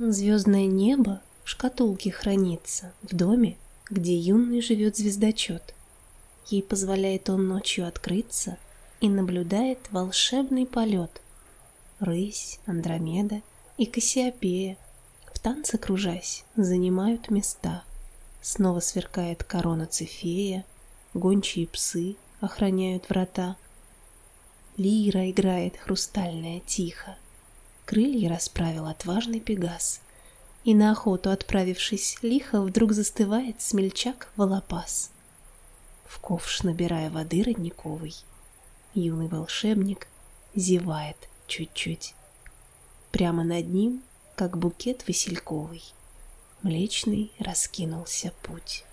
Звездное небо в шкатулке хранится в доме, где юный живет звездочет. Ей позволяет он ночью открыться и наблюдает волшебный полет. Рысь, Андромеда и Кассиопея, в танце кружась, занимают места. Снова сверкает корона Цефея, гончие псы охраняют врата. Лира играет хрустальная тихо, крылья расправил отважный пегас. И на охоту отправившись лихо, вдруг застывает смельчак волопас. В ковш набирая воды родниковой, юный волшебник зевает чуть-чуть. Прямо над ним, как букет васильковый, млечный раскинулся путь.